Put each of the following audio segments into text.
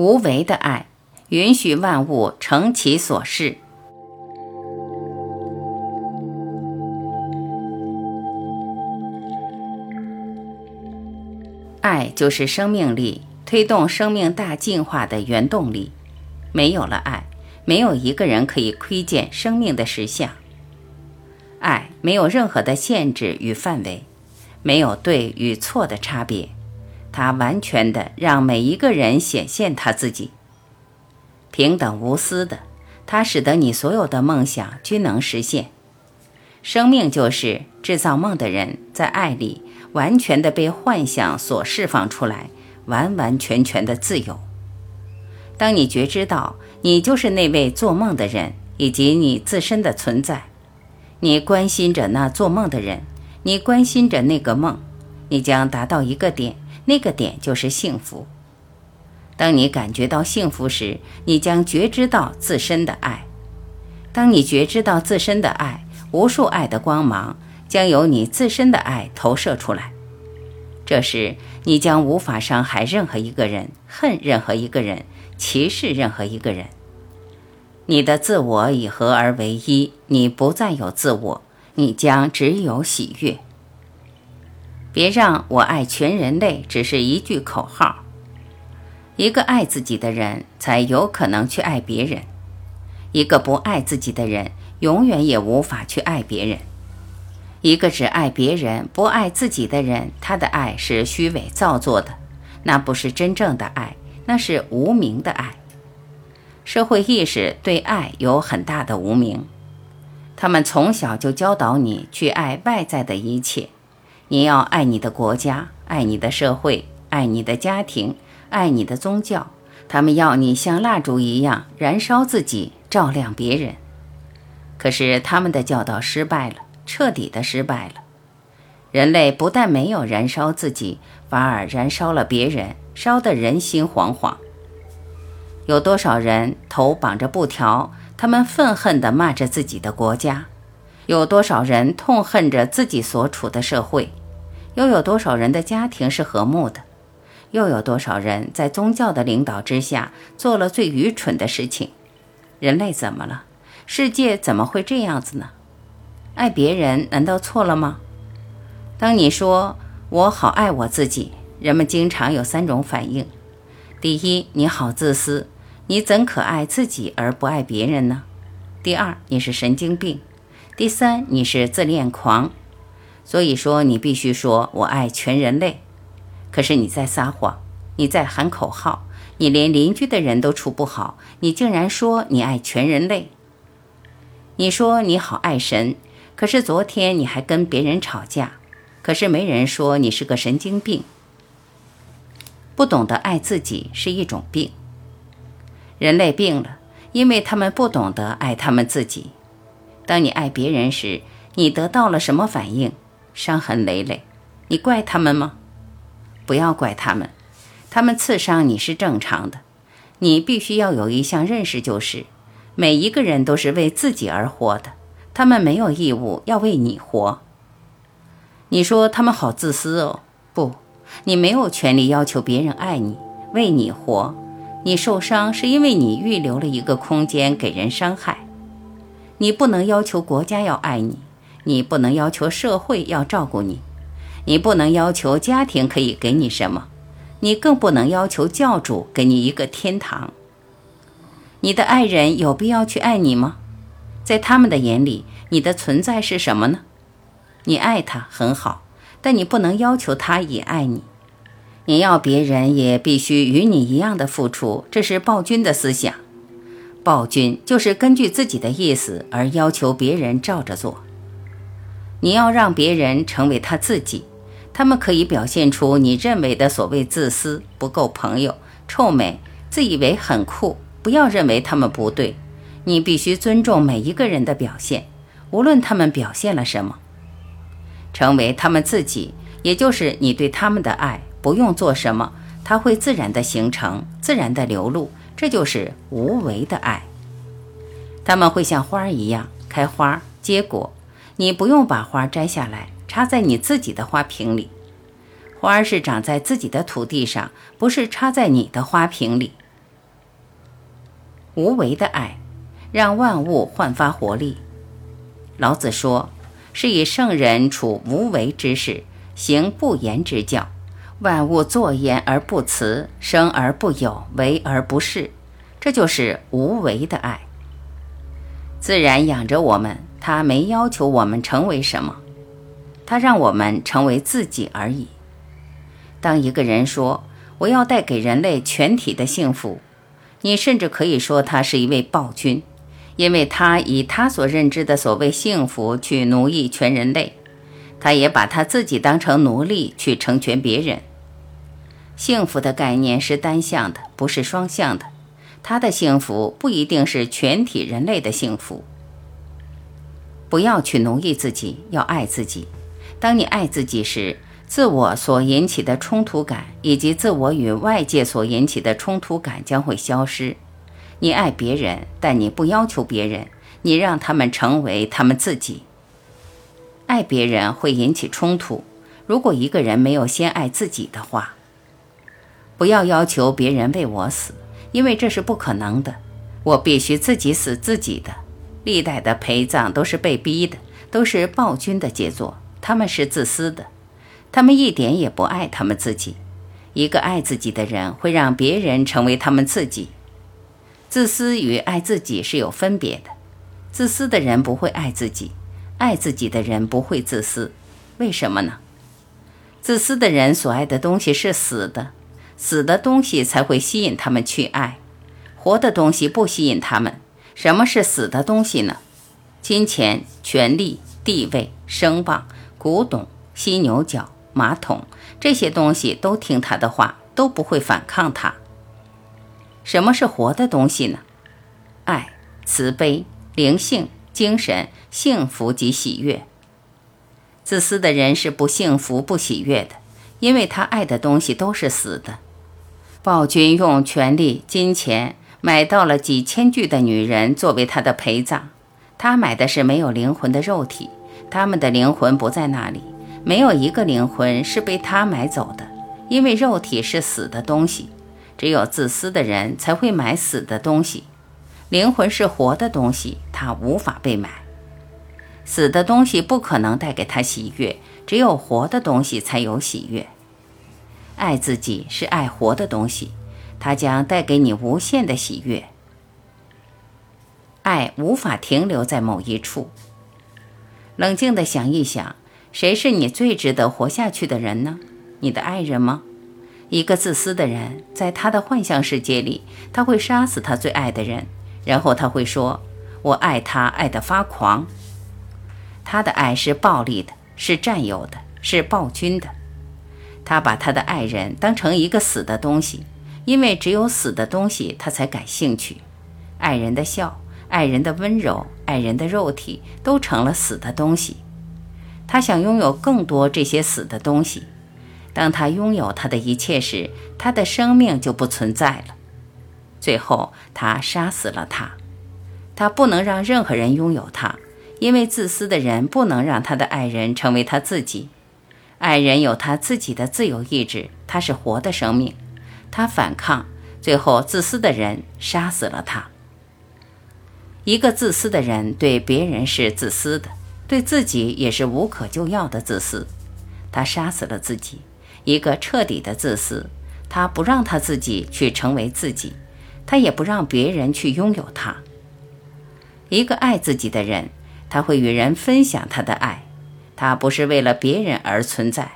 无为的爱，允许万物成其所是。爱就是生命力，推动生命大进化的原动力。没有了爱，没有一个人可以窥见生命的实相。爱没有任何的限制与范围，没有对与错的差别，它完全的让每一个人显现他自己，平等无私的，它使得你所有的梦想均能实现。生命就是制造梦的人，在爱里完全的被幻想所释放出来，完完全全的自由。当你觉知到你就是那位做梦的人，以及你自身的存在。你关心着那做梦的人，你关心着那个梦，你将达到一个点，那个点就是幸福。当你感觉到幸福时，你将觉知到自身的爱。当你觉知到自身的爱，无数爱的光芒将由你自身的爱投射出来。这时，你将无法伤害任何一个人，恨任何一个人，歧视任何一个人。你的自我已合而为一，你不再有自我，你将只有喜悦。别让我爱全人类只是一句口号。一个爱自己的人才有可能去爱别人，一个不爱自己的人永远也无法去爱别人。一个只爱别人不爱自己的人，他的爱是虚伪造作的，那不是真正的爱，那是无名的爱。社会意识对爱有很大的无名，他们从小就教导你去爱外在的一切，你要爱你的国家，爱你的社会，爱你的家庭，爱你的宗教。他们要你像蜡烛一样燃烧自己，照亮别人。可是他们的教导失败了，彻底的失败了。人类不但没有燃烧自己，反而燃烧了别人，烧得人心惶惶。有多少人头绑着布条？他们愤恨地骂着自己的国家。有多少人痛恨着自己所处的社会？又有多少人的家庭是和睦的？又有多少人在宗教的领导之下做了最愚蠢的事情？人类怎么了？世界怎么会这样子呢？爱别人难道错了吗？当你说我好爱我自己，人们经常有三种反应：第一，你好自私。你怎可爱自己而不爱别人呢？第二，你是神经病；第三，你是自恋狂。所以说，你必须说“我爱全人类”。可是你在撒谎，你在喊口号，你连邻居的人都处不好，你竟然说你爱全人类。你说你好爱神，可是昨天你还跟别人吵架。可是没人说你是个神经病。不懂得爱自己是一种病。人类病了，因为他们不懂得爱他们自己。当你爱别人时，你得到了什么反应？伤痕累累。你怪他们吗？不要怪他们，他们刺伤你是正常的。你必须要有一项认识，就是每一个人都是为自己而活的，他们没有义务要为你活。你说他们好自私哦？不，你没有权利要求别人爱你，为你活。你受伤是因为你预留了一个空间给人伤害。你不能要求国家要爱你，你不能要求社会要照顾你，你不能要求家庭可以给你什么，你更不能要求教主给你一个天堂。你的爱人有必要去爱你吗？在他们的眼里，你的存在是什么呢？你爱他很好，但你不能要求他也爱你。你要别人也必须与你一样的付出，这是暴君的思想。暴君就是根据自己的意思而要求别人照着做。你要让别人成为他自己，他们可以表现出你认为的所谓自私、不够朋友、臭美、自以为很酷。不要认为他们不对，你必须尊重每一个人的表现，无论他们表现了什么。成为他们自己，也就是你对他们的爱。不用做什么，它会自然的形成，自然的流露，这就是无为的爱。他们会像花儿一样开花结果，你不用把花摘下来插在你自己的花瓶里。花是长在自己的土地上，不是插在你的花瓶里。无为的爱，让万物焕发活力。老子说：“是以圣人处无为之事，行不言之教。万物作焉而不辞，生而不有，为而不恃。”这就是无为的爱。自然养着我们，他没要求我们成为什么，他让我们成为自己而已。当一个人说“我要带给人类全体的幸福”，你甚至可以说他是一位暴君。因为他以他所认知的所谓幸福去奴役全人类，他也把他自己当成奴隶去成全别人。幸福的概念是单向的，不是双向的。他的幸福不一定是全体人类的幸福。不要去奴役自己，要爱自己。当你爱自己时，自我所引起的冲突感以及自我与外界所引起的冲突感将会消失。你爱别人，但你不要求别人，你让他们成为他们自己。爱别人会引起冲突。如果一个人没有先爱自己的话，不要要求别人为我死，因为这是不可能的。我必须自己死自己的。历代的陪葬都是被逼的，都是暴君的杰作。他们是自私的，他们一点也不爱他们自己。一个爱自己的人会让别人成为他们自己。自私与爱自己是有分别的。自私的人不会爱自己，爱自己的人不会自私。为什么呢？自私的人所爱的东西是死的，死的东西才会吸引他们去爱，活的东西不吸引他们。什么是死的东西呢？金钱、权力、地位、声望、古董、犀牛角、马桶，这些东西都听他的话，都不会反抗他。什么是活的东西呢？爱、慈悲、灵性、精神、幸福及喜悦。自私的人是不幸福、不喜悦的，因为他爱的东西都是死的。暴君用权力、金钱买到了几千具的女人作为他的陪葬，他买的是没有灵魂的肉体，他们的灵魂不在那里，没有一个灵魂是被他买走的，因为肉体是死的东西。只有自私的人才会买死的东西，灵魂是活的东西，它无法被买。死的东西不可能带给他喜悦，只有活的东西才有喜悦。爱自己是爱活的东西，它将带给你无限的喜悦。爱无法停留在某一处。冷静地想一想，谁是你最值得活下去的人呢？你的爱人吗？一个自私的人，在他的幻象世界里，他会杀死他最爱的人，然后他会说：“我爱他，爱得发狂。”他的爱是暴力的，是占有的，是暴君的。他把他的爱人当成一个死的东西，因为只有死的东西他才感兴趣。爱人的笑，爱人的温柔，爱人的肉体，都成了死的东西。他想拥有更多这些死的东西。当他拥有他的一切时，他的生命就不存在了。最后，他杀死了他。他不能让任何人拥有他，因为自私的人不能让他的爱人成为他自己。爱人有他自己的自由意志，他是活的生命。他反抗，最后自私的人杀死了他。一个自私的人对别人是自私的，对自己也是无可救药的自私。他杀死了自己。一个彻底的自私，他不让他自己去成为自己，他也不让别人去拥有他。一个爱自己的人，他会与人分享他的爱，他不是为了别人而存在，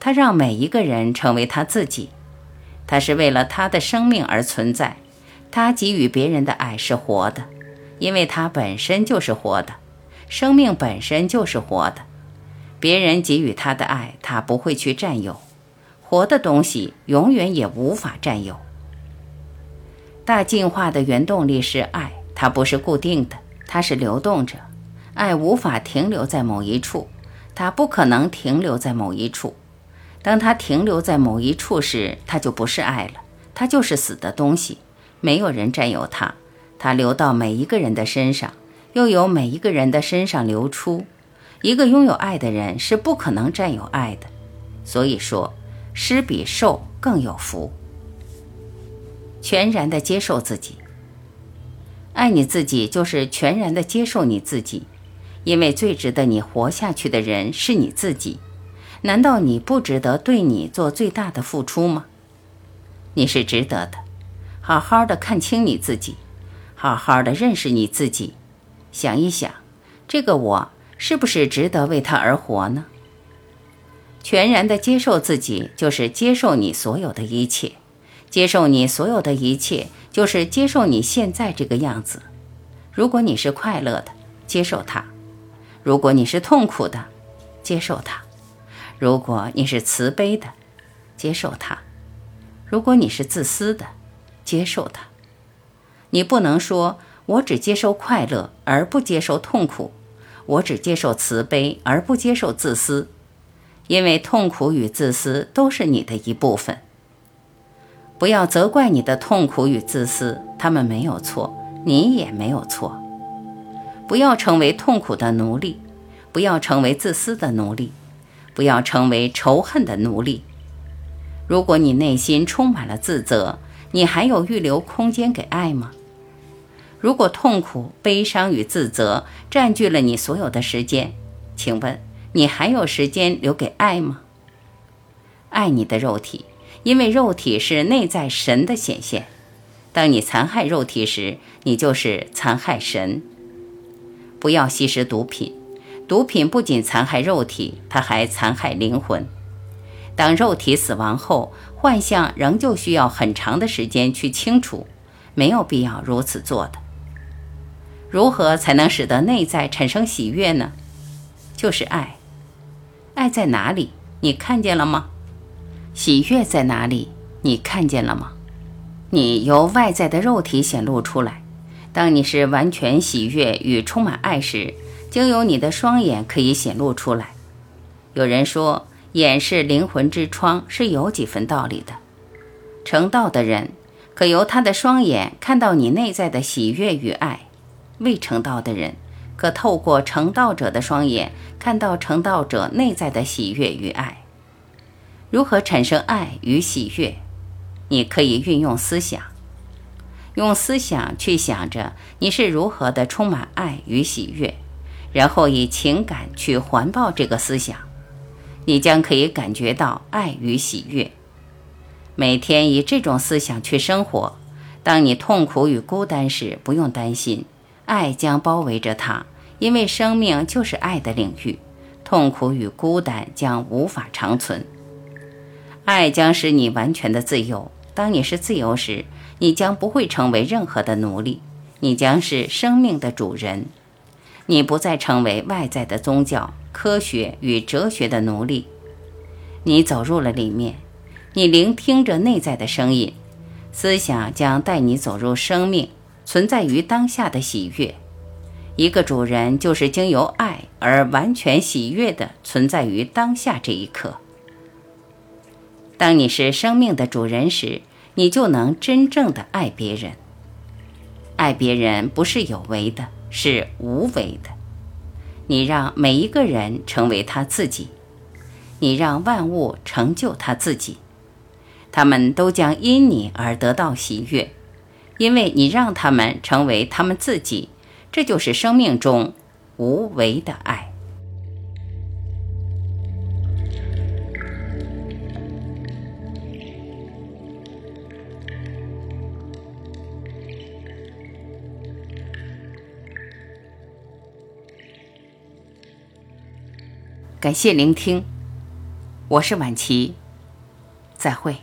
他让每一个人成为他自己，他是为了他的生命而存在，他给予别人的爱是活的，因为他本身就是活的，生命本身就是活的，别人给予他的爱，他不会去占有。活的东西永远也无法占有。大进化的原动力是爱，它不是固定的，它是流动着。爱无法停留在某一处，它不可能停留在某一处。当它停留在某一处时，它就不是爱了，它就是死的东西。没有人占有它，它流到每一个人的身上，又由每一个人的身上流出。一个拥有爱的人是不可能占有爱的，所以说。施比受更有福，全然的接受自己。爱你自己就是全然的接受你自己，因为最值得你活下去的人是你自己。难道你不值得对你做最大的付出吗？你是值得的，好好的看清你自己，好好的认识你自己，想一想，这个我是不是值得为他而活呢？全然的接受自己，就是接受你所有的一切；接受你所有的一切，就是接受你现在这个样子。如果你是快乐的，接受它；如果你是痛苦的，接受它；如果你是慈悲的，接受它；如果你是自私的，接受它。你不能说我只接受快乐而不接受痛苦，我只接受慈悲而不接受自私。因为痛苦与自私都是你的一部分。不要责怪你的痛苦与自私，他们没有错，你也没有错。不要成为痛苦的奴隶，不要成为自私的奴隶，不要成为仇恨的奴隶。如果你内心充满了自责，你还有预留空间给爱吗？如果痛苦、悲伤与自责占据了你所有的时间，请问？你还有时间留给爱吗？爱你的肉体，因为肉体是内在神的显现。当你残害肉体时，你就是残害神。不要吸食毒品，毒品不仅残害肉体，它还残害灵魂。当肉体死亡后，幻象仍旧需要很长的时间去清除，没有必要如此做的。如何才能使得内在产生喜悦呢？就是爱。爱在哪里？你看见了吗？喜悦在哪里？你看见了吗？你由外在的肉体显露出来。当你是完全喜悦与充满爱时，经由你的双眼可以显露出来。有人说，眼是灵魂之窗，是有几分道理的。成道的人可由他的双眼看到你内在的喜悦与爱；未成道的人。可透过成道者的双眼看到成道者内在的喜悦与爱。如何产生爱与喜悦？你可以运用思想，用思想去想着你是如何的充满爱与喜悦，然后以情感去环抱这个思想，你将可以感觉到爱与喜悦。每天以这种思想去生活，当你痛苦与孤单时，不用担心，爱将包围着它。因为生命就是爱的领域，痛苦与孤单将无法长存。爱将使你完全的自由。当你是自由时，你将不会成为任何的奴隶，你将是生命的主人。你不再成为外在的宗教、科学与哲学的奴隶。你走入了里面，你聆听着内在的声音，思想将带你走入生命存在于当下的喜悦。一个主人就是经由爱而完全喜悦地存在于当下这一刻。当你是生命的主人时，你就能真正的爱别人。爱别人不是有为的，是无为的。你让每一个人成为他自己，你让万物成就他自己，他们都将因你而得到喜悦，因为你让他们成为他们自己。这就是生命中无为的爱。感谢聆听，我是晚琪，再会。